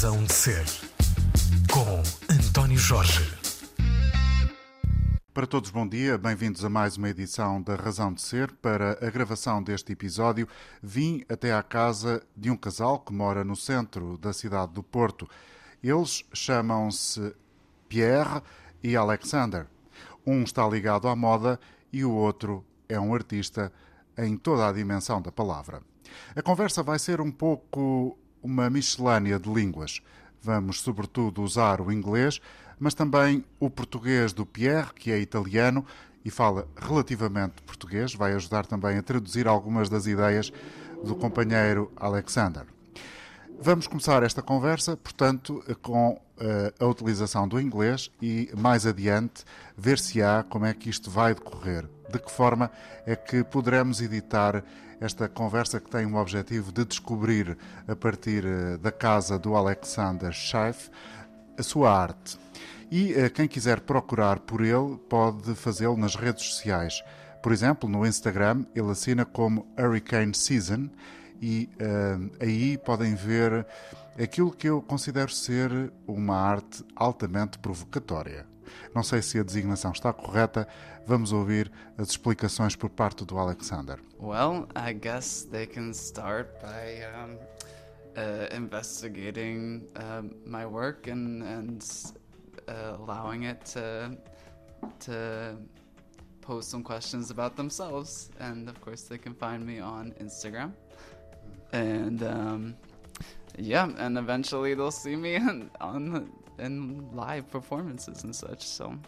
Razão de Ser, com António Jorge. Para todos, bom dia. Bem-vindos a mais uma edição da Razão de Ser. Para a gravação deste episódio, vim até à casa de um casal que mora no centro da cidade do Porto. Eles chamam-se Pierre e Alexander. Um está ligado à moda e o outro é um artista em toda a dimensão da palavra. A conversa vai ser um pouco uma miscelânea de línguas. Vamos, sobretudo, usar o inglês, mas também o português do Pierre, que é italiano e fala relativamente português, vai ajudar também a traduzir algumas das ideias do companheiro Alexander. Vamos começar esta conversa, portanto, com uh, a utilização do inglês e mais adiante ver se há como é que isto vai decorrer. De que forma é que poderemos editar esta conversa que tem o objetivo de descobrir, a partir uh, da casa do Alexander Scheif, a sua arte. E uh, quem quiser procurar por ele pode fazê-lo nas redes sociais. Por exemplo, no Instagram ele assina como Hurricane Season e uh, aí podem ver aquilo que eu considero ser uma arte altamente provocatória. Não sei se a designação está correta, vamos ouvir as explicações por parte do Alexander. Well, I guess they can start by um, uh, investigating uh, my work and, and uh, allowing it to, to pose some questions about themselves. And of course, they can find me on Instagram. and um, yeah, and eventually they'll see me on in live performances and such. So.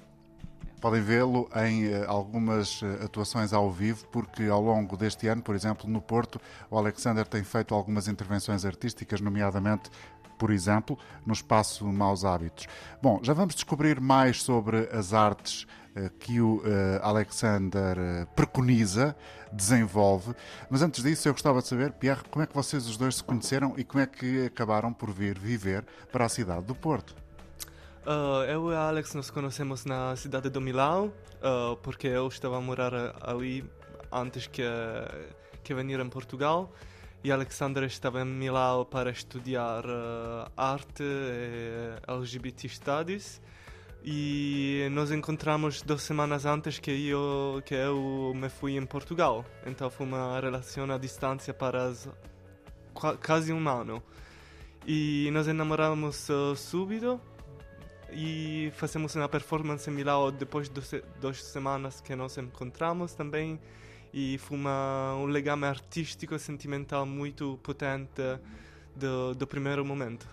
Podem vê-lo em uh, algumas uh, atuações ao vivo, porque ao longo deste ano, por exemplo, no Porto, o Alexander tem feito algumas intervenções artísticas, nomeadamente por exemplo, no espaço Maus Hábitos. Bom, já vamos descobrir mais sobre as artes uh, que o Alexander preconiza, desenvolve, mas antes disso eu gostava de saber, Pierre, como é que vocês os dois se conheceram e como é que acabaram por vir viver para a cidade do Porto? Uh, eu e Alex nos conhecemos na cidade de Milão, uh, porque eu estava a morar ali antes que, que venir em Portugal. E Alexandre estava em Milão para estudar uh, arte e LGBT Studies. E nos encontramos duas semanas antes que eu que eu me fui em Portugal. Então foi uma relação à distância para as, quase um ano. E nos enamoramos uh, subito e fazemos uma performance em Milão depois de duas semanas que nos encontramos também e foi uma, um legame artístico e sentimental muito potente do, do primeiro momento.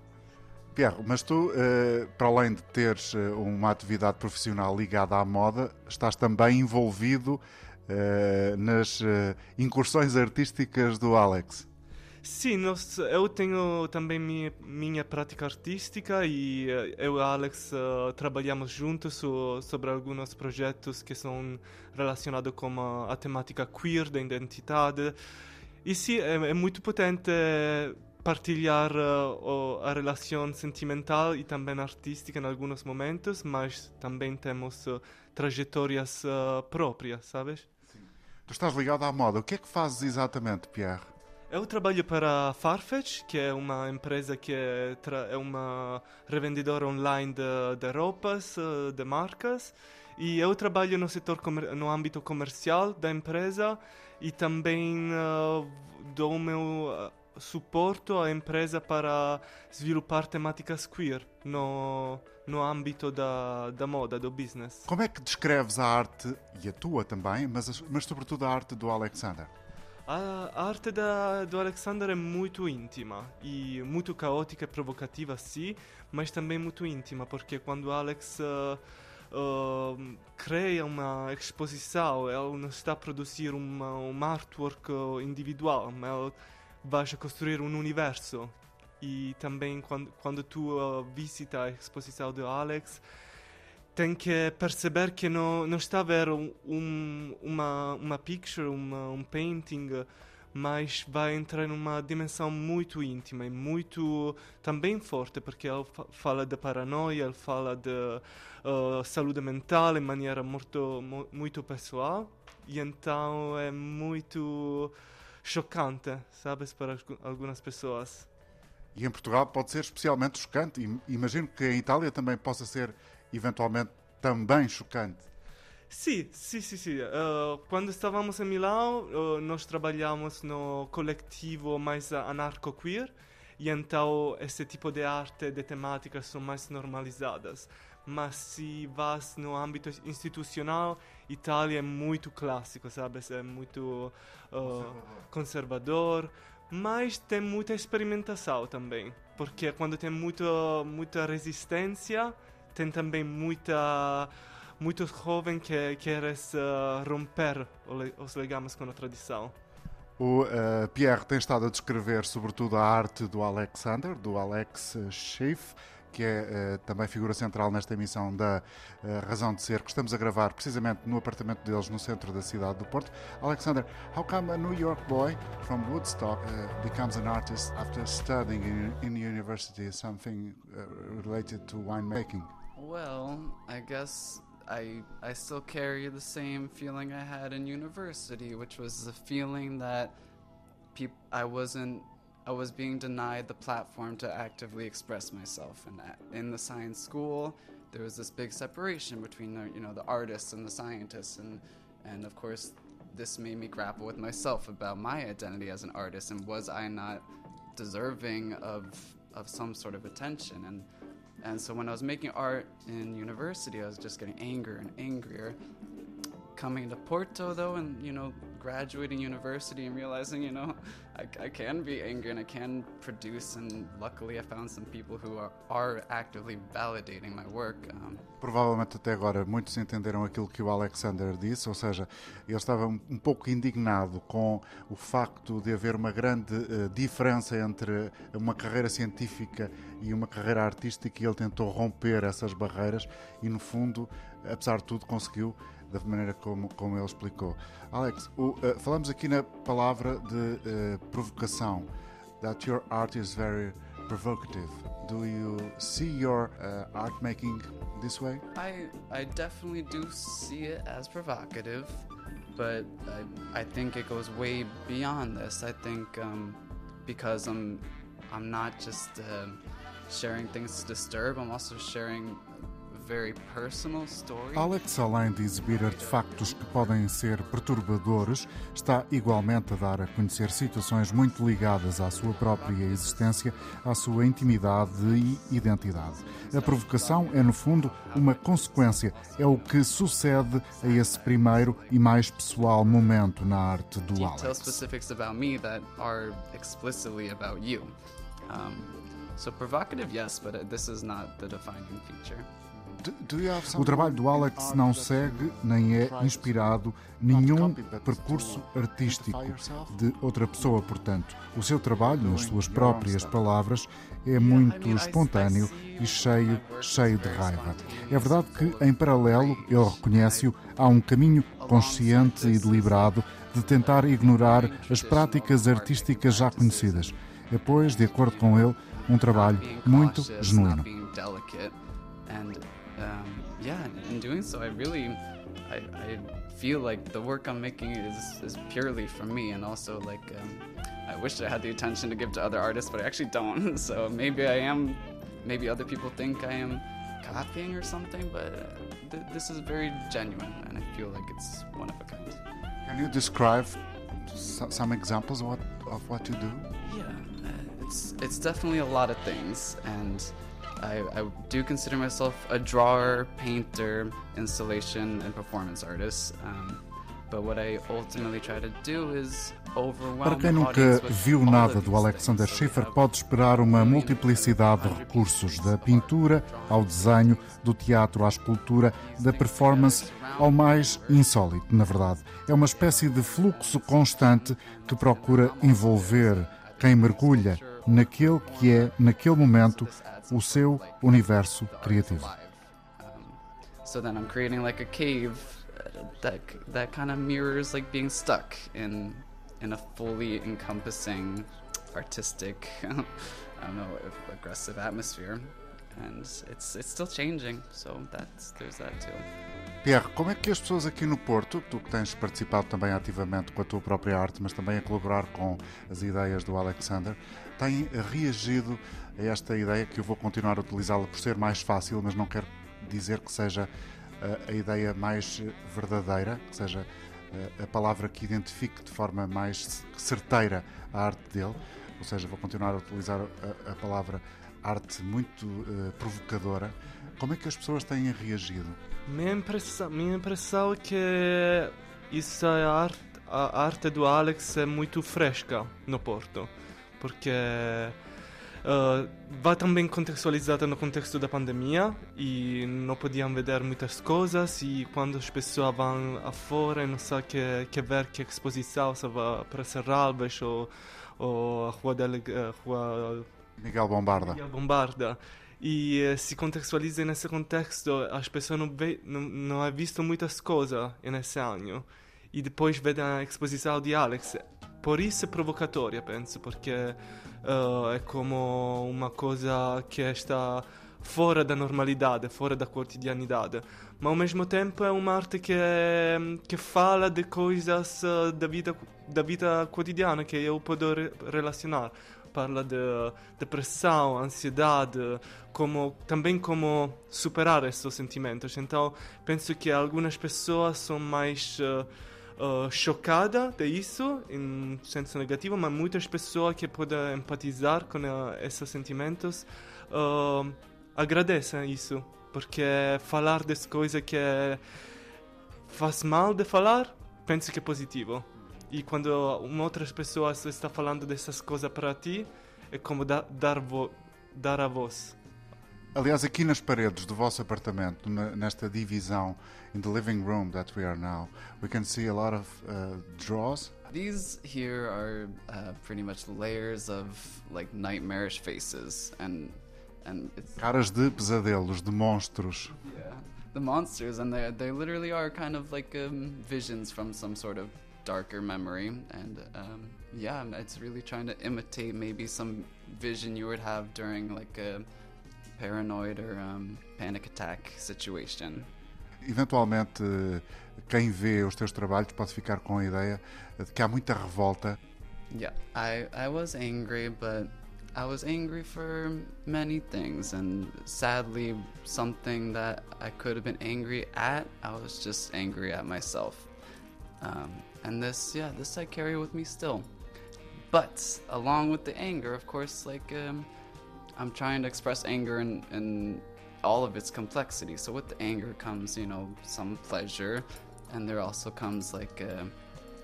Pierre, mas tu, eh, para além de teres eh, uma atividade profissional ligada à moda, estás também envolvido eh, nas incursões artísticas do Alex. Sim, nós, eu tenho também minha, minha prática artística e eu e Alex uh, trabalhamos juntos so, sobre alguns projetos que são relacionados com a, a temática queer da identidade. E sim, é, é muito potente partilhar uh, a relação sentimental e também artística em alguns momentos, mas também temos uh, trajetórias próprias, sabes? Sim. Tu estás ligado à moda. O que é que fazes exatamente, Pierre? Eu trabalho para Farfetch, que é uma empresa que é, é uma revendedora online de, de roupas, eh, de marcas. E eu trabalho no setor no âmbito comercial da empresa e também uh, dou o meu uh, suporte à empresa para sviluppar temáticas queer no, no âmbito da, da moda, do business. Como é que descreves a arte, e a tua também, mas, mas sobretudo a arte do Alexander? A arte da, do Alexander é muito íntima e muito caótica e provocativa, sim, mas também muito íntima, porque quando Alex uh, uh, cria uma exposição, ele não está a produzir uma, um artwork individual, mas ele vai a construir um universo. E também quando, quando tu uh, visita a exposição de Alex, tem que perceber que não, não está a ver um, uma, uma picture, uma, um painting, mas vai entrar numa dimensão muito íntima e muito também forte, porque ele fala de paranoia, ele fala de uh, saúde mental em maneira muito, muito pessoal, e então é muito chocante, sabes, para algumas pessoas. E em Portugal pode ser especialmente chocante. Imagino que em Itália também possa ser eventualmente também chocante. Sim, sim, sim, sim. Uh, quando estávamos em Milão, uh, nós trabalhamos no coletivo mais anarco-queer e então esse tipo de arte, de temáticas são mais normalizadas. Mas se vas no âmbito institucional, Itália é muito clássico, sabe? É muito uh, conservador. Mas tem muita experimentação também, porque quando tem muito, muita resistência, tem também muita muitos jovens que querem uh, romper os legamos com a tradição. O uh, Pierre tem estado a descrever sobretudo a arte do Alexander, do Alex Schiff, que é uh, também figura central nesta emissão da uh, Razão de Ser, que estamos a gravar precisamente no apartamento deles no centro da cidade do Porto. Alexander, how come a New York boy from Woodstock becomes an artist after studying in, in university something related to winemaking? Well, I guess I I still carry the same feeling I had in university, which was the feeling that peop- I wasn't I was being denied the platform to actively express myself. And in the science school, there was this big separation between the, you know the artists and the scientists, and and of course this made me grapple with myself about my identity as an artist and was I not deserving of of some sort of attention and and so when I was making art in university, I was just getting angrier and angrier. Coming to Porto, though, and you know, graduating university and realizing, you know, I, I, can be angry and I can produce. And luckily, I found some people who are, are actively validating my work. Um, Provavelmente até agora muitos entenderam aquilo que o Alexander disse, ou seja, ele estava um, pouco indignado com o facto de haver uma grande uh, diferença entre uma carreira científica e uma carreira artística e ele tentou romper essas barreiras e, no fundo, apesar de tudo, conseguiu da maneira como, como ele explicou. Alex, o, uh, falamos aqui na palavra de uh, provocação. That your art is very provocative. Do you see your uh, art making this way? I I definitely do see it as provocative, but I, I think it goes way beyond this. I think um, because I'm I'm not just uh, sharing things to disturb. I'm also sharing Alex, além de exibir artefactos que podem ser perturbadores, está igualmente a dar a conhecer situações muito ligadas à sua própria existência, à sua intimidade e identidade. A provocação é, no fundo, uma consequência, é o que sucede a esse primeiro e mais pessoal momento na arte do Alex. So provocative, yes, but this is not the defining feature. O trabalho do Alex não segue nem é inspirado nenhum percurso artístico de outra pessoa, portanto. O seu trabalho, nas suas próprias palavras, é muito espontâneo e cheio, cheio de raiva. É verdade que, em paralelo, ele reconhece-o, há um caminho consciente e deliberado de tentar ignorar as práticas artísticas já conhecidas. É, pois, de acordo com ele, um trabalho muito genuíno. Yeah, in doing so, I really, I, I feel like the work I'm making is, is purely for me, and also like um, I wish I had the attention to give to other artists, but I actually don't. so maybe I am, maybe other people think I am copying or something, but uh, th- this is very genuine, and I feel like it's one of a kind. Can you describe some examples of what, of what you do? Yeah, uh, it's it's definitely a lot of things, and I, I, do consider myself a drawer, painter, installation, and performance artist. Um, but what I ultimately try to do is Para quem nunca viu nada do Alexander Schiffer, pode esperar uma multiplicidade de recursos, da pintura ao desenho, do teatro à escultura, da performance ao mais insólito, na verdade. É uma espécie de fluxo constante que procura envolver quem mergulha naquele que é, naquele momento, o seu universo criativo. So then I'm creating like a cave that that kind of mirrors like being stuck in in a fully encompassing artistic I don't know aggressive atmosphere and it's it's still changing so that's there's that too Pierre, como é que as pessoas aqui no Porto, tu que tens participado também ativamente com a tua própria arte, mas também a colaborar com as ideias do Alexander, têm reagido a esta ideia que eu vou continuar a utilizá-la por ser mais fácil, mas não quero dizer que seja a, eh, a ideia mais verdadeira, que seja a, eh, a palavra que identifique de forma mais certeira a arte dele, ou seja, vou continuar a utilizar a, palavra arte muito provocadora. Como é que as pessoas têm reagido? Minha impressão, minha impressão é que essa arte, a arte do Alex é muito fresca no Porto, porque uh, vai também contextualizada no contexto da pandemia e não podiam ver muitas coisas e quando as pessoas vão afora e não sabem que, que ver que exposição, se vai para Serralves ou, ou a Rua, Dele, Rua Miguel Bombarda. Miguel Bombarda. E se contextualiza nesse contexto, as pessoas não, vê, não, não haben visto muitas coisas nesse ano. E depois vede a exposição de Alex. Por isso é provocatória, penso, porque uh, é como uma coisa que está fora da normalidade, fora da quotidianidade. Mas ao mesmo tempo é uma arte que, que fala de coisas da vida, da vida quotidiana que eu posso relacionar parla de depressão, ansiedade, como, também como superar esses sentimentos. Então, penso que algumas pessoas são mais uh, uh, chocadas disso, em senso negativo, mas muitas pessoas que podem empatizar com uh, esses sentimentos uh, agradecem isso, porque falar das coisas que faz mal de falar, penso que é positivo. E quando uma outra pessoa está falando dessas coisas para ti, é como dar, vo, dar a voz. Aliás, aqui nas paredes do vosso apartamento, nesta divisão, in the living room that we are now, we can see a lot of uh, draws. These here are uh, pretty much layers of like nightmarish faces and and it's caras de pesadelos, de monstros. Yeah, the monsters, and they they literally are kind of like um, visions from some sort of darker memory, and um, yeah, it's really trying to imitate maybe some vision you would have during like a paranoid or um, panic attack situation. Eventualmente, quem vê os teus trabalhos pode ficar com a ideia de que há muita revolta. Yeah, I I was angry, but I was angry for many things, and sadly, something that I could have been angry at, I was just angry at myself. Um, and this, yeah, this I carry with me still. But along with the anger, of course, like um, I'm trying to express anger and in all of its complexity. So with the anger comes, you know, some pleasure, and there also comes like uh,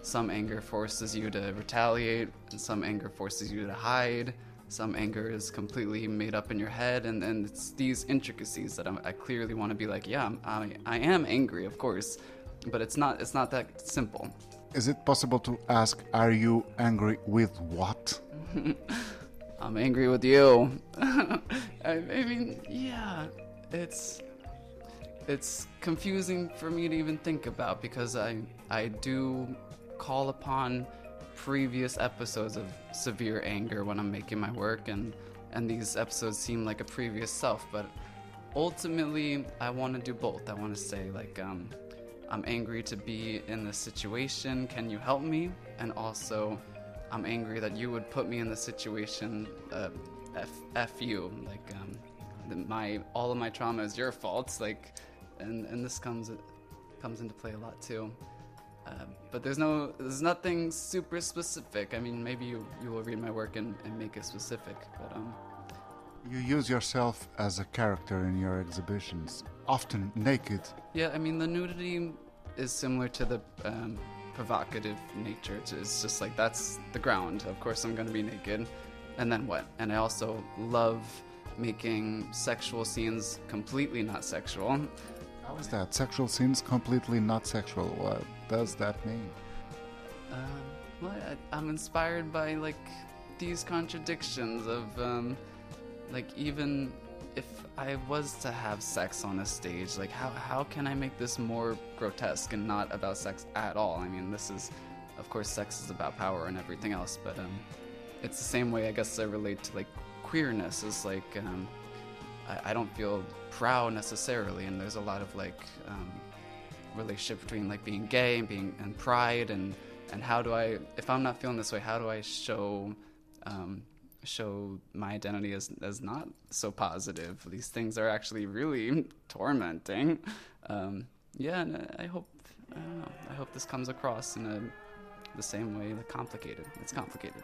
some anger forces you to retaliate, and some anger forces you to hide. Some anger is completely made up in your head, and, and it's these intricacies that I'm, i clearly want to be like, yeah, I, I am angry, of course, but it's not it's not that simple. Is it possible to ask, are you angry with what? I'm angry with you. I, I mean, yeah, it's it's confusing for me to even think about because I I do call upon previous episodes of severe anger when I'm making my work and and these episodes seem like a previous self, but ultimately I want to do both. I want to say like um I'm angry to be in this situation. Can you help me? And also, I'm angry that you would put me in this situation. Uh, f, f you. Like, um, the, my all of my trauma is your fault. Like, and and this comes comes into play a lot too. Uh, but there's no there's nothing super specific. I mean, maybe you, you will read my work and, and make it specific. But um, you use yourself as a character in your exhibitions, often naked. Yeah, I mean, the nudity is similar to the um, provocative nature. It's just like that's the ground. Of course, I'm going to be naked. And then what? And I also love making sexual scenes completely not sexual. How is that? Sexual scenes completely not sexual. What does that mean? Uh, well, I, am inspired by like these contradictions of um, like even if I was to have sex on a stage, like how how can I make this more grotesque and not about sex at all? I mean, this is, of course, sex is about power and everything else, but um, it's the same way I guess I relate to like queerness is like um, I, I don't feel proud necessarily, and there's a lot of like um, relationship between like being gay and being and pride and and how do I if I'm not feeling this way, how do I show um, show my identity as as not so positive? These things are actually really tormenting. Um, yeah, and I hope I don't know. I hope this comes across in a the same way, like complicated. It's complicated.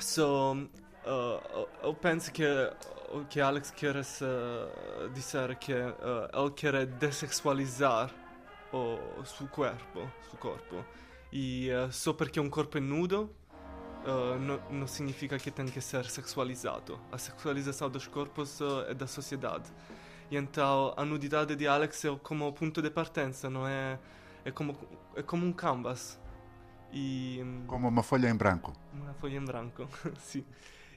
So, uh, eu penso que que Alex quer uh, que uh, ele quer dessexualizar o suo corpo, suo corpo. E uh, só porque um corpo nudo uh, não, não significa que tem que ser sexualizado. A sexualização dos corpos uh, é da sociedade. E então a nudidade de Alex é como ponto de partenza, não é? É como, é como um canvas. E, como uma folha em branco. Uma folha em branco, sim.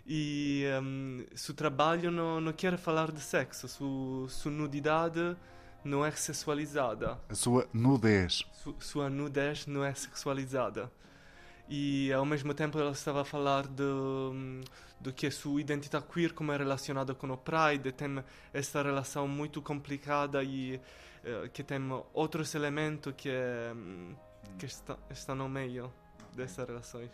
E um, seu trabalho não, não quer falar de sexo, sua, sua nudidade não é sexualizada. A sua nudez. Su, sua nudez não é sexualizada. E ao mesmo tempo ela estava a falar de, de que a sua identidade queer como é relacionada com o Pride, tem esta relação muito complicada e uh, que tem outros elementos que, que está, estão no meio dessas relações.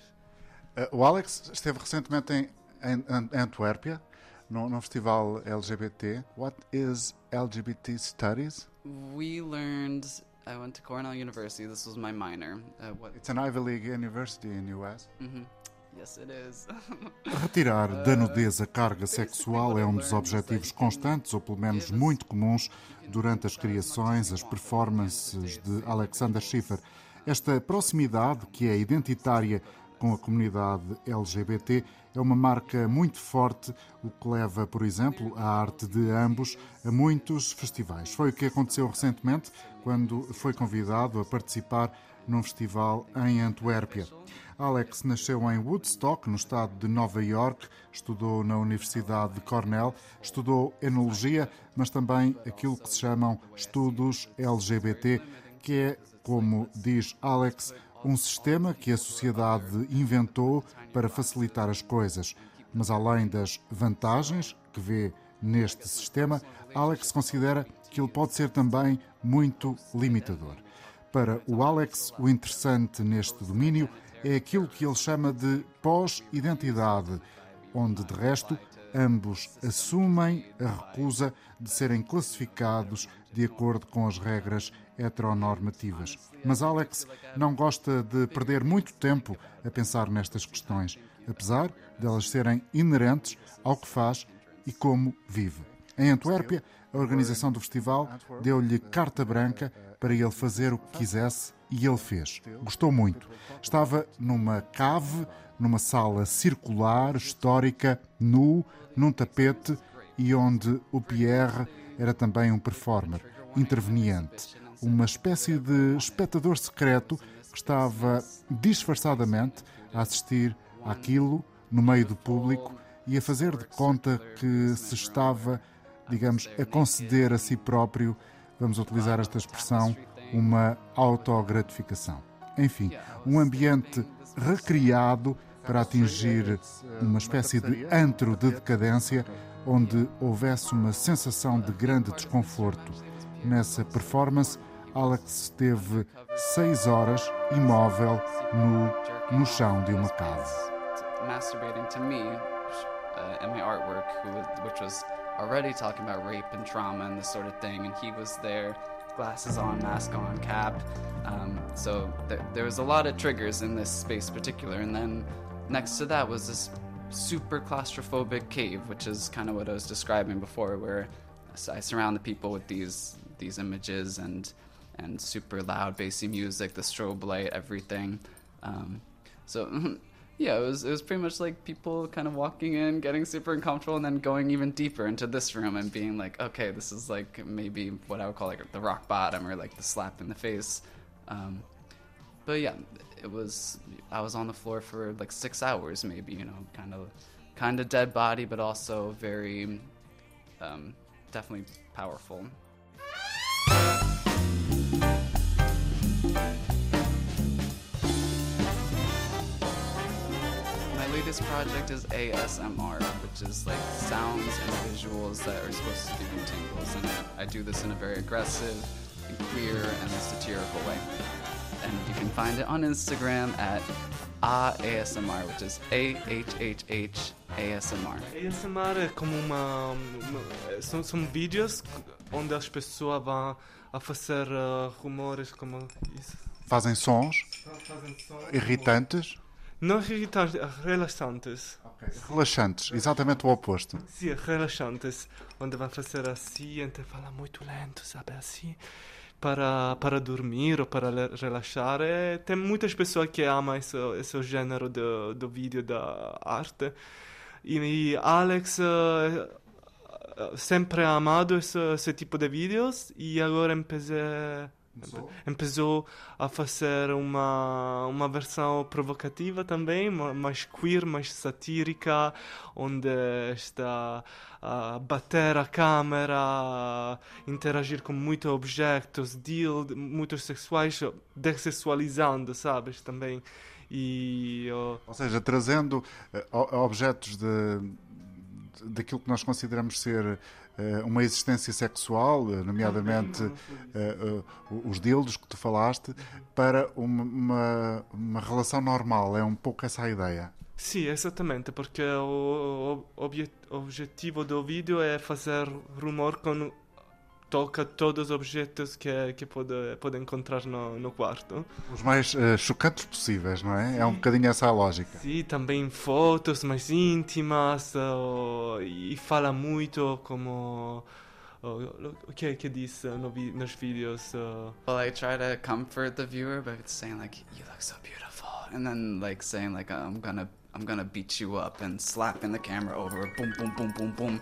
Uh, o Alex esteve recentemente em, em, em Antuérpia, num, num festival LGBT. What is LGBT studies? We learned. I went to Cornell University. This was my minor. Uh, what? It's an Ivy League university in US. Mm -hmm. Yes, it is. Retirar da nudez a carga sexual é um dos objetivos constantes, ou pelo menos muito comuns, durante as criações, as performances de Alexander Schiffer. Esta proximidade, que é identitária com a comunidade LGBT, é uma marca muito forte, o que leva, por exemplo, a arte de ambos a muitos festivais. Foi o que aconteceu recentemente, quando foi convidado a participar num festival em Antuérpia. Alex nasceu em Woodstock, no estado de Nova York, estudou na Universidade de Cornell, estudou enologia, mas também aquilo que se chamam estudos LGBT, que é, como diz Alex, um sistema que a sociedade inventou para facilitar as coisas. Mas além das vantagens que vê neste sistema, Alex considera que ele pode ser também muito limitador. Para o Alex, o interessante neste domínio é aquilo que ele chama de pós-identidade, onde, de resto, ambos assumem a recusa de serem classificados de acordo com as regras heteronormativas. Mas Alex não gosta de perder muito tempo a pensar nestas questões, apesar delas serem inerentes ao que faz e como vive. Em Antuérpia, a organização do festival deu-lhe carta branca para ele fazer o que quisesse e ele fez. Gostou muito. Estava numa cave, numa sala circular, histórica, nu, num tapete e onde o Pierre era também um performer, interveniente, uma espécie de espectador secreto que estava disfarçadamente a assistir àquilo no meio do público e a fazer de conta que se estava, digamos, a conceder a si próprio, vamos utilizar esta expressão, uma autogratificação. Enfim, um ambiente recriado para atingir uma espécie de antro de decadência onde houvesse uma sensação de grande desconforto. Nessa performance, Alex esteve seis horas imóvel no, no chão de uma casa. Masturbating to me uh, in my artwork, which was already talking about rape and trauma and this sort of thing, and he was there glasses on, mask on, cap. Um, so th- there was a lot of triggers in this space, particular. And then next to that was this super claustrophobic cave, which is kind of what I was describing before, where I surround the people with these these images and and super loud bassy music, the strobe light, everything. Um, so yeah, it was it was pretty much like people kind of walking in, getting super uncomfortable, and then going even deeper into this room and being like, okay, this is like maybe what I would call like the rock bottom or like the slap in the face. Um, but yeah, it was I was on the floor for like six hours, maybe you know, kind of kind of dead body, but also very um, definitely powerful. My latest project is ASMR, which is like sounds and visuals that are supposed to give you tingles. And I do this in a very aggressive, queer and satirical way. And you can find it on Instagram at ASMR, which is A H H H ASMR. ASMR é como uma. uma- são, são vídeos onde as pessoas vão a fazer uh, rumores como isso. Fazem sons Fazem sons irritantes, Não irritantes, relaxantes. relaxantes, exatamente o oposto. Sim, relaxantes. Onde vão fazer assim, então fala muito lento, sabe assim. Para, para dormir ou para relaxar. E tem muitas pessoas que amam esse, esse gênero do, do vídeo da arte. E, e Alex eh, eh, sempre amado esse, esse tipo de vídeos e agora empecé, empezou a fazer uma, uma versão provocativa também, ma- mais queer, mais satírica, onde está a bater a câmera, interagir com muitos objetos, deal, muitos sexuais, dessexualizando, sabes, também. E... oh, Ou seja, trazendo o- objetos de, de- daquilo que nós consideramos ser eh, uma existência sexual, eh, nomeadamente eh, eh, os dildos que tu falaste, para uma, uma, uma relação normal. É um pouco essa a ideia. Sì, esattamente, perché o, o- obje- objetivo do vídeo é fazer rumor com toca todos os objetos que, que pode, pode encontrar no, no quarto. Os mais eh, chocantes possíveis, não é? É um bocadinho essa a lógica. Sì, também fotos mais íntimas oh, e fala muito como... oh, o que, que diz no vi- nos vídeos? Well, I try to comfort the viewer by saying like, "You look so beautiful," and then like saying like, "I'm gonna, I'm gonna beat you up," and slapping the camera over, boom, boom, boom, boom, boom,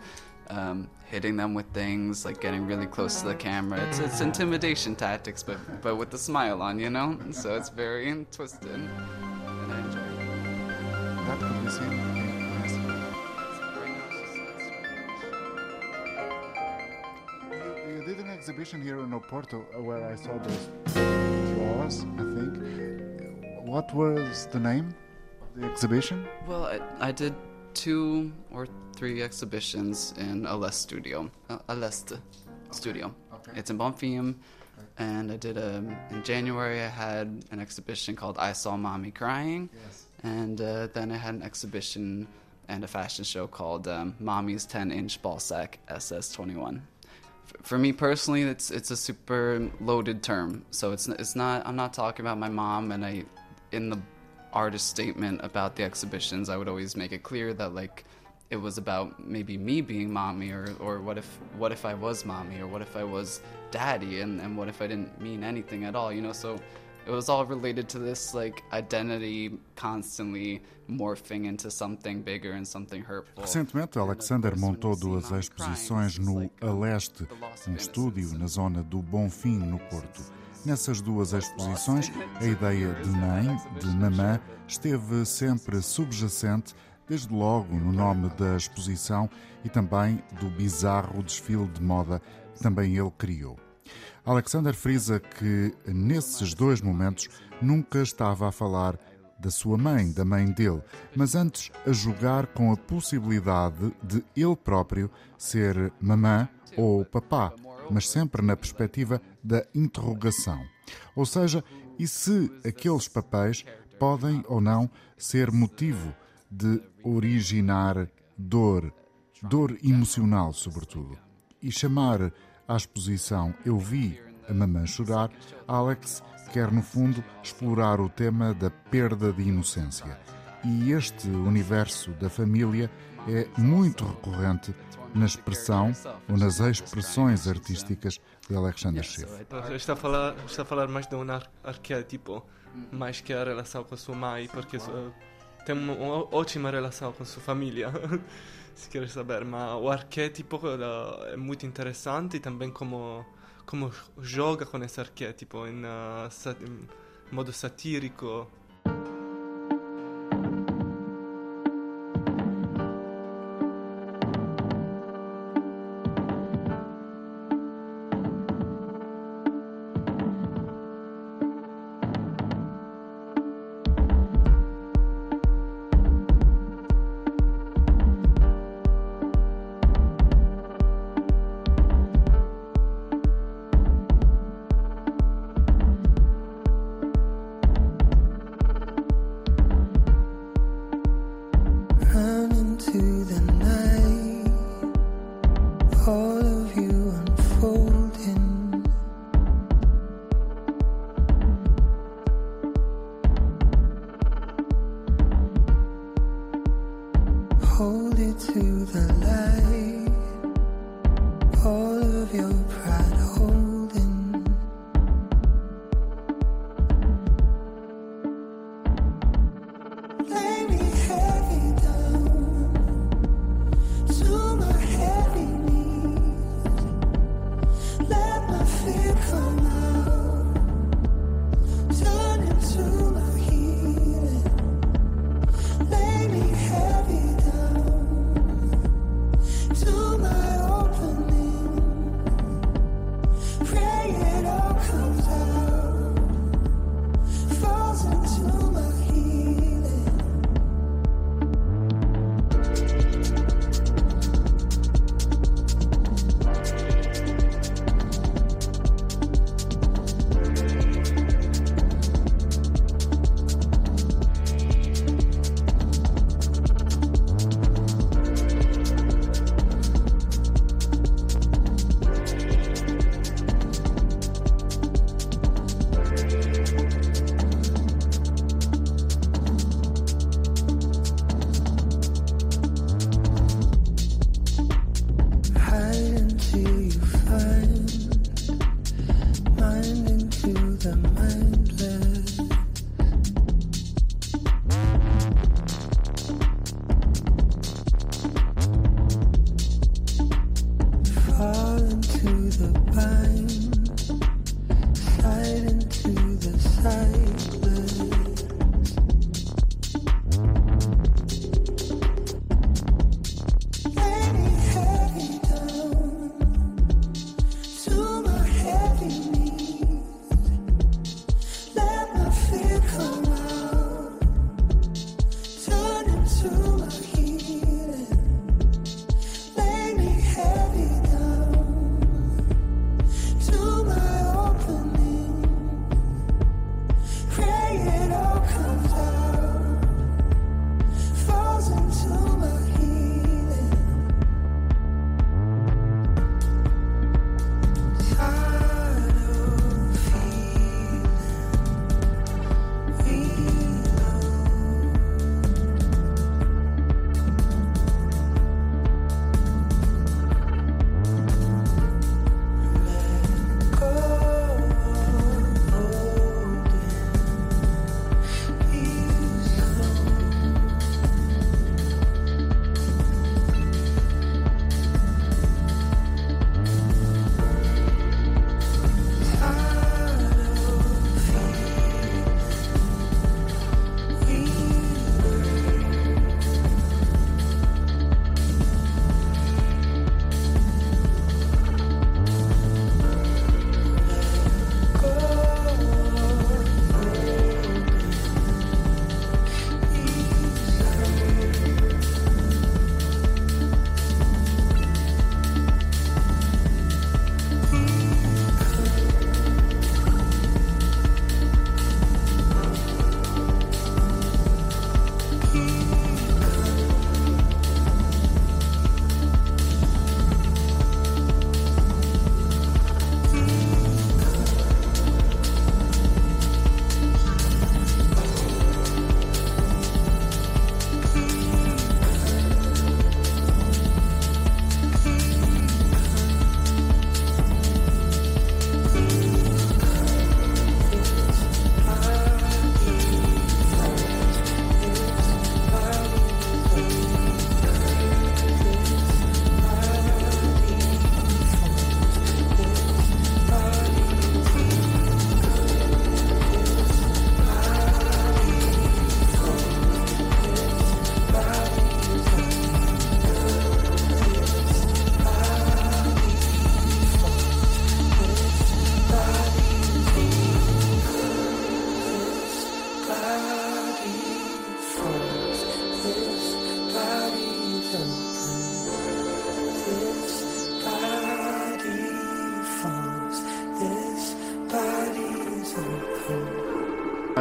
um, hitting them with things, like getting really close to the camera. It's it's intimidation tactics, but but with a smile on, you know. So it's very twisted, and I enjoy it. That could be seen. Yes. Right now, it's just- it's very You, you did an exhibition here in Oporto uh, where I saw those drawers, I think. What was the name of the exhibition? Well, I, I did two or three exhibitions in Alest Studio. Uh, Alest Studio. Okay. It's in Bonfim. And I did a, in January, I had an exhibition called I Saw Mommy Crying. Yes. And uh, then I had an exhibition and a fashion show called um, Mommy's 10 inch ball sack SS21. For me personally, it's it's a super loaded term. So it's it's not. I'm not talking about my mom. And I, in the artist statement about the exhibitions, I would always make it clear that like it was about maybe me being mommy or, or what if what if I was mommy or what if I was daddy and, and what if I didn't mean anything at all, you know, so it was all related to this like identity constantly morphing into something bigger and something hurtful. Recentemente, Alexander montou duas exposições no like, Aleste, the loss of um estúdio na zona do Bonfim, no Porto. Nessas duas exposições, a ideia de mãe, de mamã, esteve sempre subjacente, desde logo no nome da exposição e também do bizarro desfile de moda que também ele criou. Alexander frisa que, nesses dois momentos, nunca estava a falar da sua mãe, da mãe dele, mas antes a jogar com a possibilidade de ele próprio ser mamã ou papá, mas sempre na perspectiva da interrogação. Ou seja, e se aqueles papéis podem ou não ser motivo de originar dor, dor emocional, sobretudo. E chamar à exposição Eu Vi a Mamã Chorar, Alex quer, no fundo, explorar o tema da perda de inocência. E este universo da família é muito recorrente na expressão ou nas expressões artísticas de Alexander Schiff. Está a falar, está a falar mais de um ar- arquétipo, mais que a relação com sua mãe, porque tem uma, ótima relação com sua família, se queres saber. Mas o arquétipo eh, é muito interessante e também como, como joga com esse arquétipo em, em modo satírico.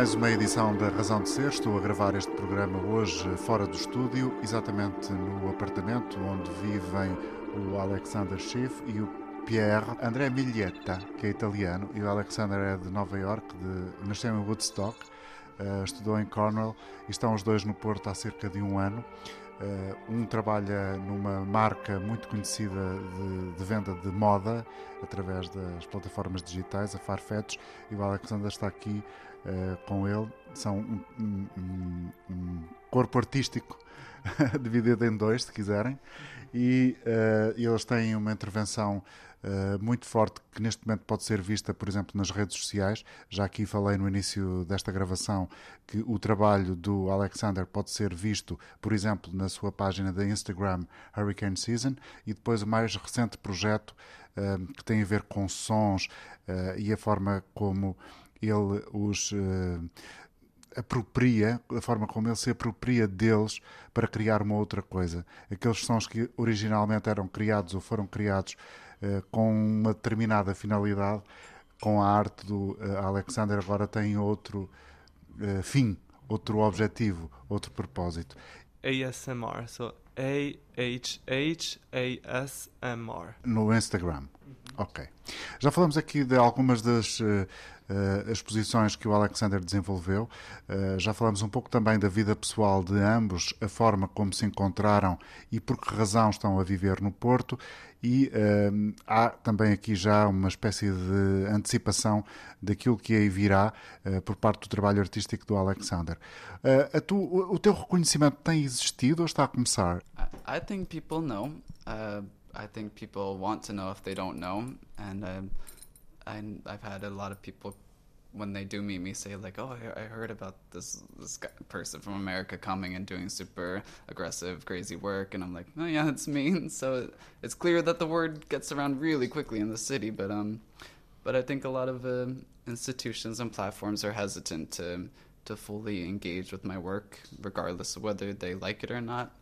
Mais uma edição da Razão de Ser. Estou a gravar este programa hoje fora do estúdio, exatamente no apartamento onde vivem o Alexander Schiff e o Pierre André Miglietta, que é italiano, e o Alexander é de Nova York, de, nasceu em Woodstock. uh, estudou em Cornell e estão os dois no Porto há cerca de um ano. Uh, um trabalha numa marca muito conhecida de, de, venda de moda através das plataformas digitais, a Farfetch, e o Alexander está aqui uh, com ele. São um, um, um, corpo artístico dividido em dois, se quiserem, e uh, eles têm uma intervenção Uh, muito forte que neste momento pode ser vista, por exemplo, nas redes sociais. Já aqui falei no início desta gravação que o trabalho do Alexander pode ser visto, por exemplo, na sua página da Instagram Hurricane Season e depois o mais recente projeto uh, que tem a ver com sons e a forma como ele os apropria, a forma como ele se apropria deles para criar uma outra coisa. Aqueles sons que originalmente eram criados ou foram criados uh, com uma determinada finalidade, com a arte do uh, Alexander agora tem outro uh, fim, outro objetivo, outro propósito. ASMR, so A-H-H-A-S-M-R. No Instagram. Ok. Já falamos aqui de algumas das uh, uh, exposições que o Alexander desenvolveu. Uh, já falamos um pouco também da vida pessoal de ambos, a forma como se encontraram e por que razão estão a viver no Porto. E há também aqui já uma espécie de antecipação daquilo que aí virá por parte do trabalho artístico do Alexander. Tu, o, teu reconhecimento tem existido ou está a começar? I, I think people know. Uh, I think people want to know if they don't know, and um, I, I've had a lot of people when they do meet me say like, "Oh, I, I heard about this this guy, person from America coming and doing super aggressive, crazy work," and I'm like, "Oh yeah, it's me." and So it's clear that the word gets around really quickly in the city, but um, but I think a lot of uh, institutions and platforms are hesitant to to fully engage with my work, regardless of whether they like it or not.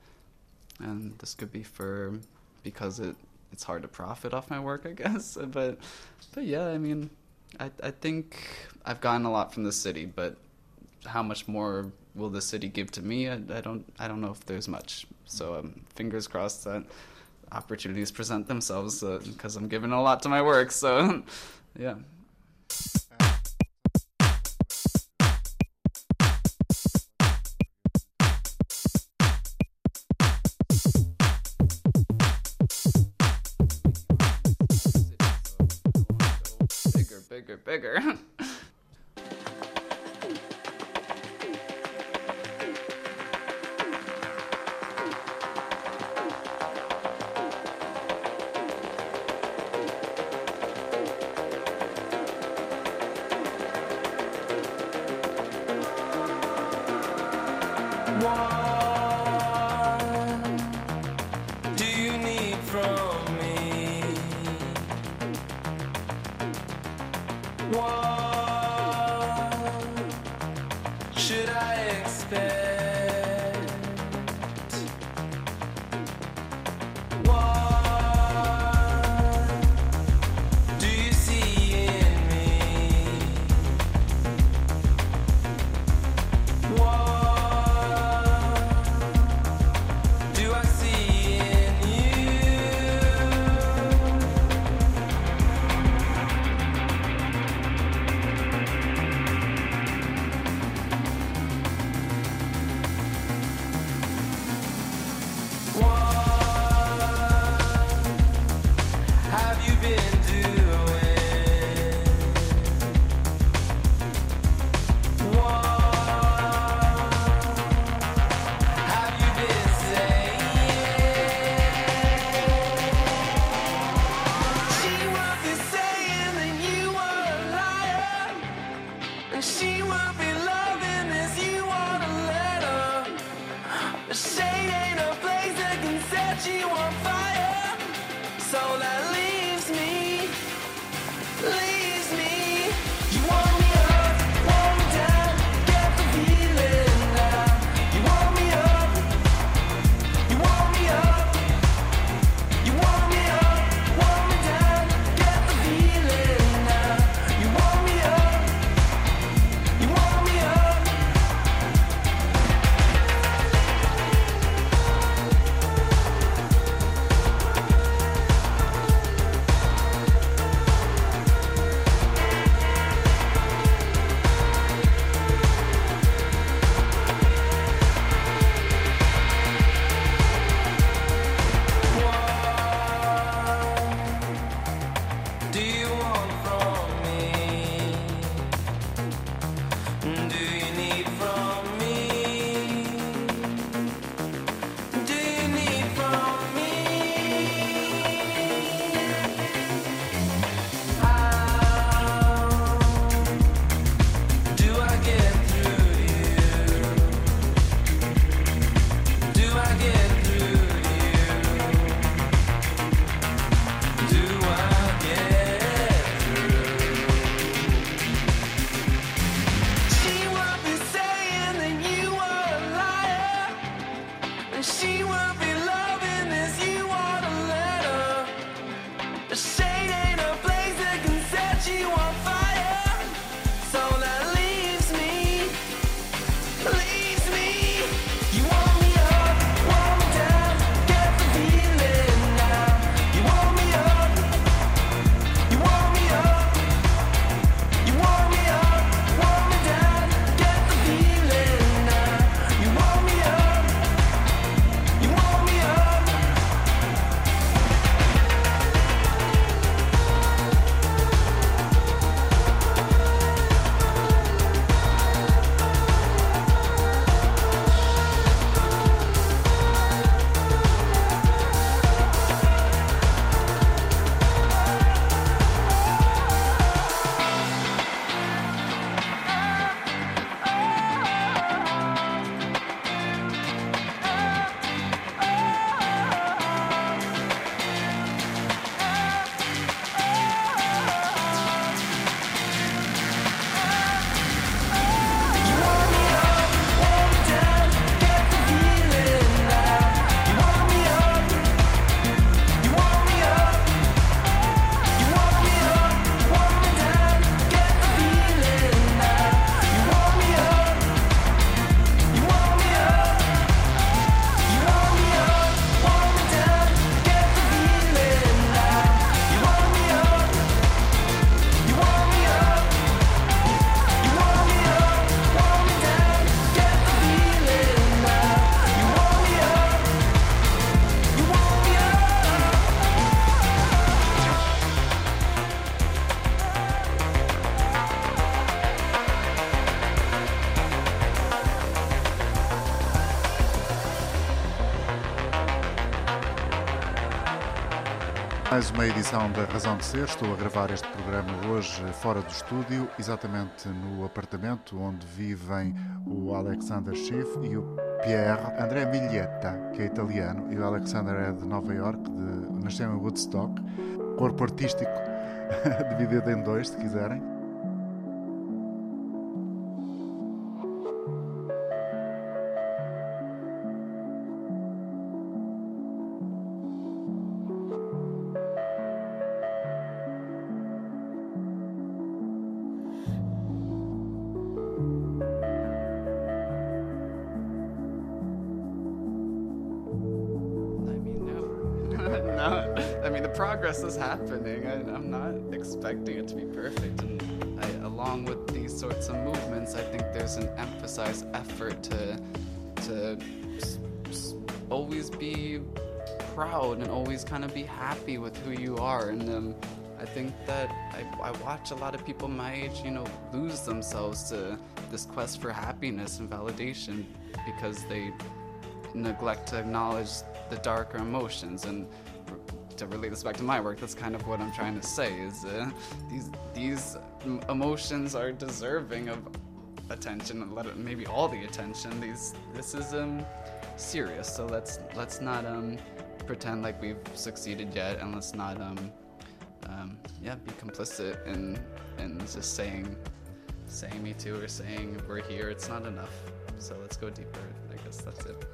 And this could be for because it it's hard to profit off my work, I guess. But but yeah, I mean, I I think I've gotten a lot from the city, but how much more will the city give to me? I, I don't I don't know if there's much. So um, fingers crossed that opportunities present themselves because uh, I'm giving a lot to my work. So yeah. Bigger, uma edição da Razão de Ser. Estou a gravar este programa hoje fora do estúdio, exatamente no apartamento onde vivem o Alexander Schiff e o Pierre André Miglietta, que é italiano, e o Alexander é de Nova York, de, nasceu em Woodstock. Corpo artístico dividido em dois, se quiserem. Progress is happening. I, I'm not expecting it to be perfect. And I, along with these sorts of movements, I think there's an emphasized effort to to s- s- always be proud and always kind of be happy with who you are. And um, I think that I, I watch a lot of people my age, you know, lose themselves to this quest for happiness and validation because they neglect to acknowledge the darker emotions and to relate this back to my work that's kind of what i'm trying to say is uh, these these emotions are deserving of attention and let it, maybe all the attention. These this is um serious so let's let's not um pretend like we've succeeded yet and let's not um um yeah be complicit in in just saying saying me too or saying we're here. It's not enough. So let's go deeper. I guess that's it.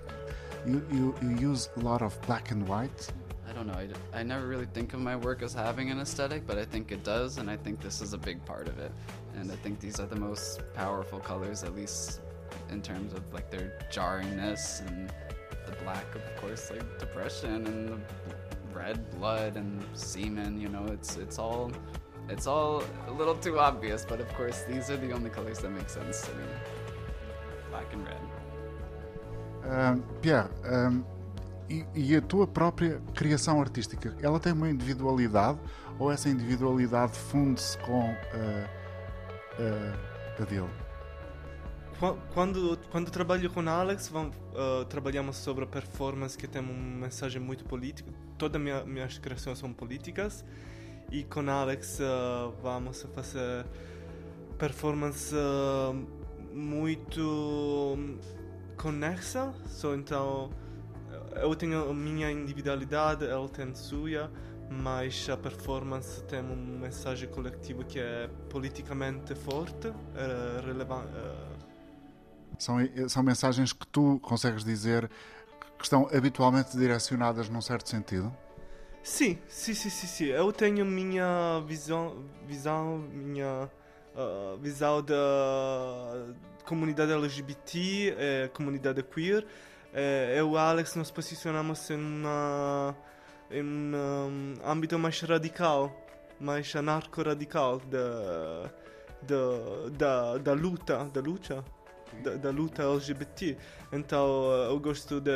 You, you, you use a lot of black and white. I don't know. I, I never really think of my work as having an aesthetic, but I think it does, and I think this is a big part of it. And I think these are the most powerful colors, at least in terms of like their jarringness and the black, of course, like depression and the red blood and semen. You know, it's it's all it's all a little too obvious, but of course these are the only colors that make sense to me. Black and red. Ahm, Pierre, ahm, e, e a tua própria criação artística, ela tem uma individualidade ou essa individualidade funde-se com ah, ah, a dele? Qua- Quando, quando trabalho com Alex, vam- uh, trabalhamos sobre performance que tem uma mensagem muito política. Todas minha, minhas criações são políticas. E com Alex uh, vamos fazer performance uh, muito conexa. So, então, eu tenho a minha individualidade, ele tem a sua, mas a performance tem uma mensagem coletiva que é politicamente forte, relevante. São, são mensagens que tu consegues dizer que estão habitualmente direcionadas num certo sentido? Sim, sim, sim, sim, sim. Eu tenho minha visão, visão minha ah, visão da comunidade LGBT, eh, comunidade queer. Eh, e Alex nos posicionamos em, uma, em um âmbito mais radical, mais anarco-radical da, da, da luta, da, da luta LGBT. Então eh, eu gosto de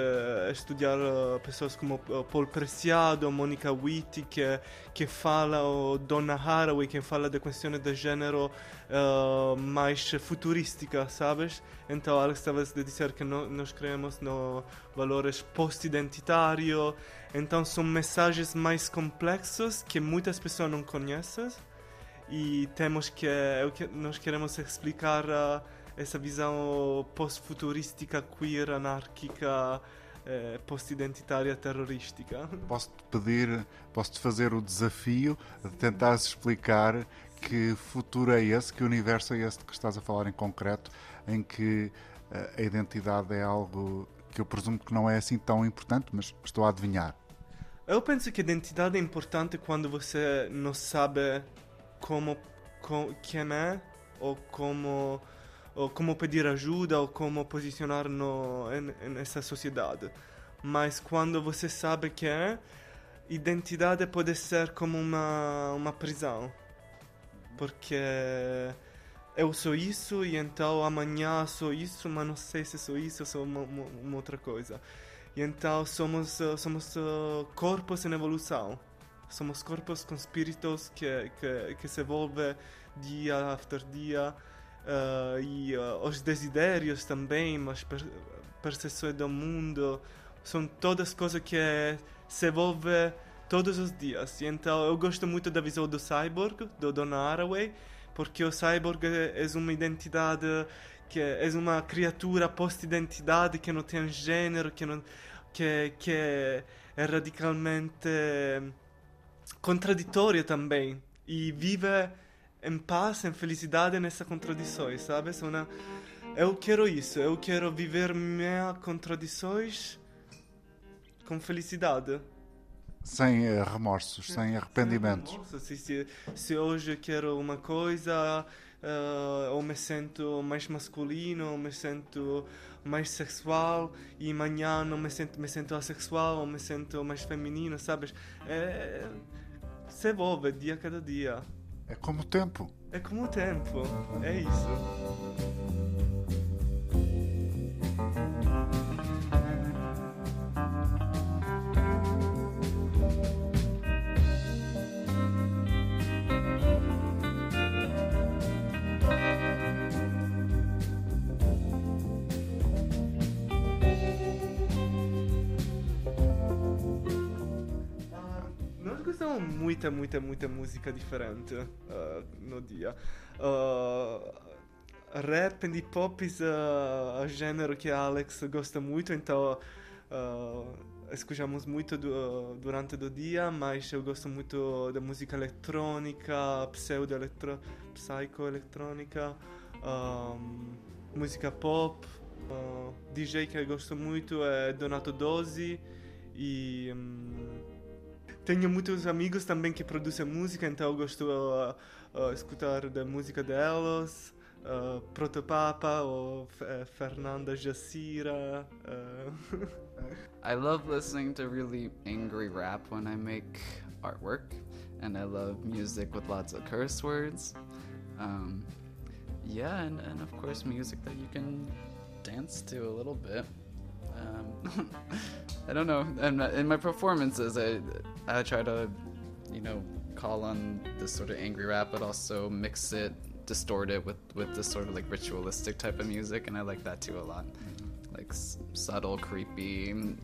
estudar eh, pessoas como eh, Paul Preciado, Monica Witti, que, que fala, ou Donna Haraway, que fala da questão de gênero eh, mais futurística, sabes? Então Alex estava a dizer que no, nós criamos no valores post-identitário, então são mensagens mais complexos que muitas pessoas não conhecem e temos que, que- nós queremos explicar ah, essa visão post-futurística, queer, anárquica, eh, post-identitária, terrorística. Posso-te pedir, posso-te fazer o desafio de tentar explicar que futuro é esse, que universo é esse de que estás a falar em concreto, em que eh, a identidade é algo que eu presumo que não é assim tão importante, mas estou a adivinhar. Eu penso que a identidade é importante quando você não sabe como, co- quem é ou como ou como pedir ajuda ou como posicionar no nessa sociedade. Mas quando você sabe quem é, identidade pode ser como uma uma prisão, porque eu sou isso e então amanhã sou isso, mas não sei se sou isso ou sou uma, uma, outra coisa. E então somos, somos uh, corpos em evolução. Somos corpos com espíritos que, que, que se evolvem dia after dia. Uh, e uh, os desidérios também, as per percepções do mundo, são todas coisas que se evolvem todos os dias. Então eu gosto muito da visão do cyborg, do Donna Haraway, porque o cyborg é é uma identidade que é uma criatura post-identidade que não tem gênero, que, não, que, que é radicalmente contraditória também e vive em paz, em felicidade nessa contradição, sabe? Uma... Eu quero isso, eu quero viver minhas contradições com felicidade. Sem eh, remorsos, sem arrependimentos. Nossa, se, se, se hoje eu quero uma coisa, ou me sinto mais masculino, ou me sinto mais sexual, e amanhã não me sinto, me sinto assexual, ou me sinto mais feminino, sabes? É, se evolve dia a cada dia. É como o tempo. É como o tempo, é isso. Muita, muita, muita música diferente ah, no dia. Ah, rap e hip hop é uh, gênero que Alex gosta muito, então ah, escutamos muito du- durante o dia, mas eu gosto muito da música eletrônica, pseudo-eletro, psycho-eletrônica, ah, música pop. ah, DJ que eu gosto muito é Donato Dozzi e hum, tenho muitos amigos também que produzem música, então eu gosto uh, uh, escutar da música delas. Uh, Protopapa ou eh, Fernanda Jacira. uh, I love listening to really angry rap when I make artwork, and I love music with lots of curse words. Um, yeah, and, and of course, music that you can dance to a little bit. Um, I don't know. And in my performances, I I try to, you know, call on this sort of angry rap, but also mix it, distort it with with this sort of like ritualistic type of music, and I like that too a lot. Like s- subtle, creepy. m-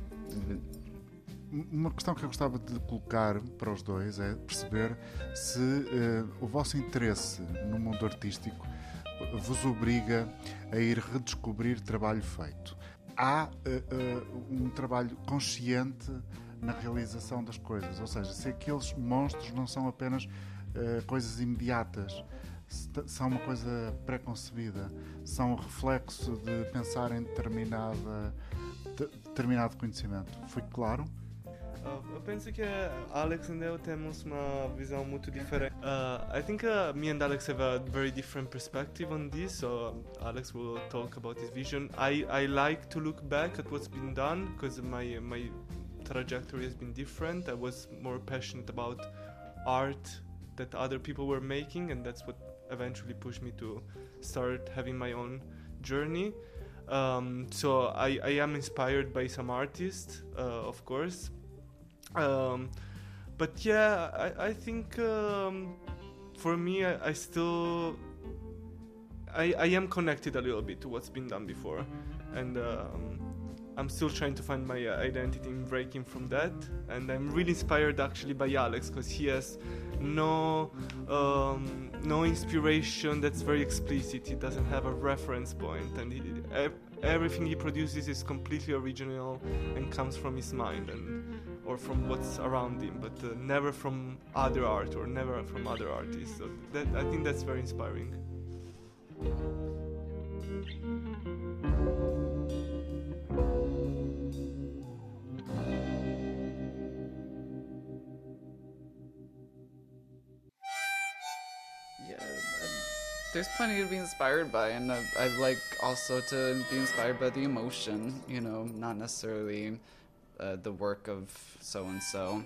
Uma questão que eu gostava de colocar para os dois é perceber se eh, o vosso interesse no mundo artístico vos obriga a ir redescobrir trabalho feito. Há eh, eh, um trabalho consciente na realização das coisas, ou seja, se aqueles monstros não são apenas eh, coisas imediatas, são uma coisa pré-concebida, são reflexo de pensar em determinada de- determinado conhecimento. Foi claro? Uh, eu penso que Alex e eu temos uma visão muito diferente. Uh, I think uh, me and Alex have a very different perspective on this. So Alex will talk about his vision. I, I like to look back at what's been done because my my trajectory has been different. I was more passionate about art that other people were making, and that's what eventually pushed me to start having my own journey. Um, so I, I am inspired by some artists, uh, of course. Um, but yeah, I, I think um, for me, I, I still I, I am connected a little bit to what's been done before, and um, I'm still trying to find my uh, identity in breaking from that. And I'm really inspired actually by Alex because he has no um, no inspiration that's very explicit. He doesn't have a reference point, and he, everything he produces is completely original and comes from his mind and or from what's around him, but uh, never from other art or never from other artists. So that I think that's very inspiring. Yeah, there's plenty to be inspired by, and I, I like also to be inspired by the emotion, you know, not necessarily uh, the work of so and so.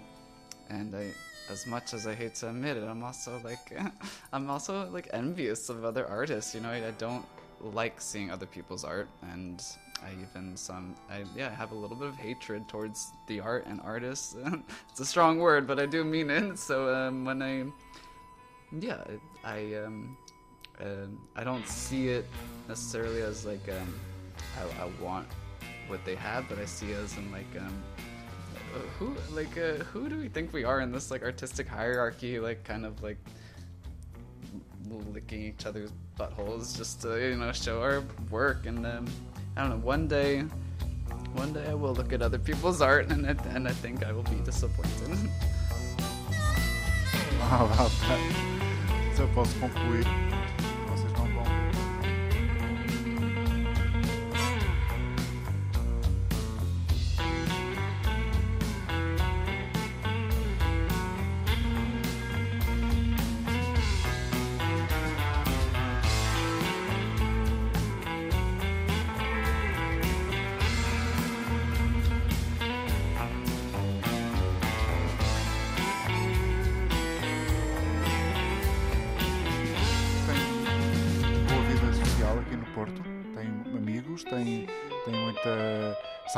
And I, as much as I hate to admit it, I'm also like, I'm also like envious of other artists. You know, I, I don't like seeing other people's art, and I even some, I yeah, I have a little bit of hatred towards the art and artists. it's a strong word, but I do mean it. So um, when I yeah, I um, um I don't see it necessarily as like um, I, I want what they have, but I see as in like um, uh, who like uh, who do we think we are in this like artistic hierarchy? Like kind of like licking each other's buttholes just to you know show our work and um, I don't know. One day, one day I will look at other people's art and I, and I think I will be disappointed. Ah, vá, tá. Se eu posso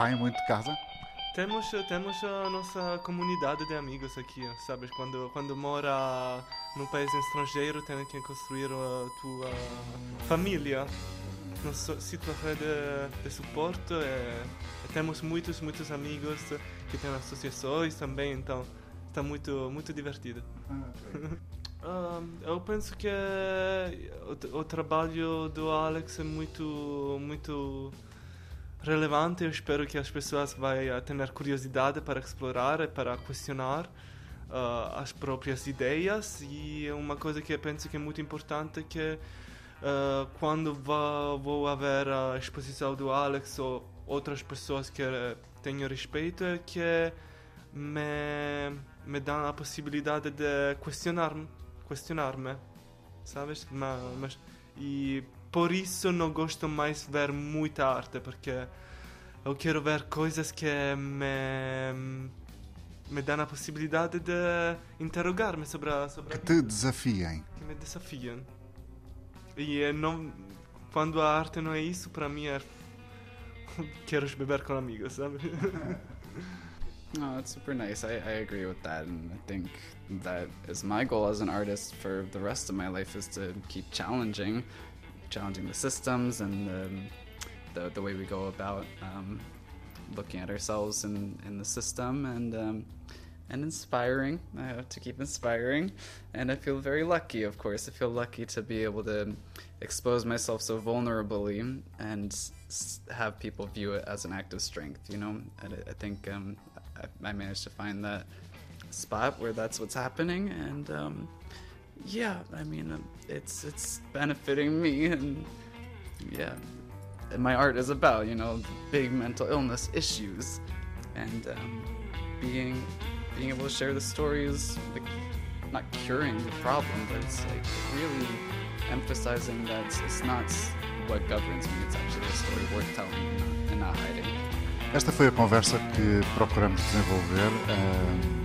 saem muito de casa. Temos, temos a nossa comunidade de amigos aqui, sabes? Quando, quando mora num país estrangeiro, tem que construir a tua família. Nosso sítio de, de suporte é, temos muitos, muitos amigos que têm associações também, então está muito, muito divertido. Ah, eu penso que o, o trabalho do Alex é muito, muito relevante. Eu espero que as pessoas vão ter curiosidade para explorar e para questionar ah, as próprias ideias. E uma coisa que eu penso que é muito importante é que ah, quando vá, vou haver a exposição do Alex ou outras pessoas que eh, tenho respeito é que me, me dão a possibilidade de questionar-me, questionar-me, sabes? Ma- mas, e por isso não gosto mais de ver muita arte, porque eu quero ver coisas que me, me dão a possibilidade de interrogar-me sobre a, sobre a Que te desafiem. que me desafiam. E eh, não, quando a arte não é isso, para mim é quero beber com amigos, sabe? No, it's super nice. I, I agree with that, and I think that is my goal as an artist for the rest of my life is to keep challenging, challenging the systems and um, the the way we go about um, looking at ourselves in in the system and. Um, and inspiring uh, to keep inspiring and i feel very lucky of course i feel lucky to be able to expose myself so vulnerably and have people view it as an act of strength you know and i, I think um, I, I managed to find that spot where that's what's happening and um, yeah i mean um, it's it's benefiting me and yeah and my art is about. You know, big mental illness issues, and um, being being able to share the stories, like not curing the problem, but it's like really emphasizing that it's, it's not what governs me. It's actually a story worth telling and not, hiding. Esta foi a conversa que procuramos desenvolver ah,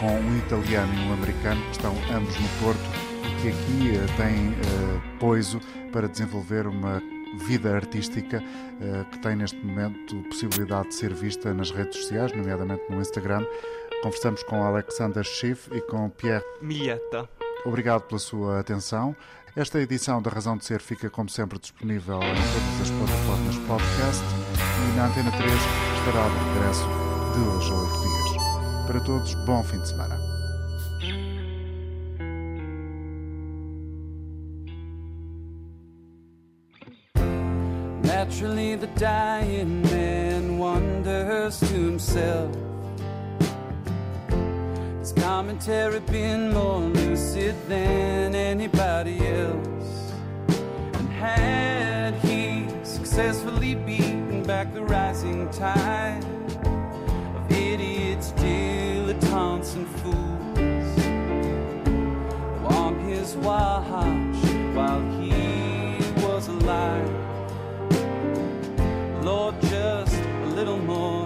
com um italiano e um americano que estão ambos no Porto e que aqui ah, têm ah, poiso para desenvolver uma vida artística ah, que tem neste momento possibilidade de ser vista nas redes sociais, nomeadamente no Instagram. Conversamos com Alexander Schiff e com Pierre Milheta. Obrigado pela sua atenção. Esta edição da Razão de Ser fica, como sempre, disponível em todas as plataformas podcast e na Antena 3 estará de regresso de hoje a oito dias. Para todos, bom fim de semana. Naturally, the dying man wonders to himself. His commentary been more lucid than anybody else? And had he successfully beaten back the rising tide of idiots, dilettantes, and fools? On his watch while he was alive. Lord, just a little more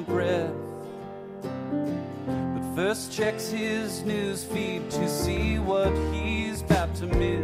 final breath. But first, checks his news feed to see what he's about to miss.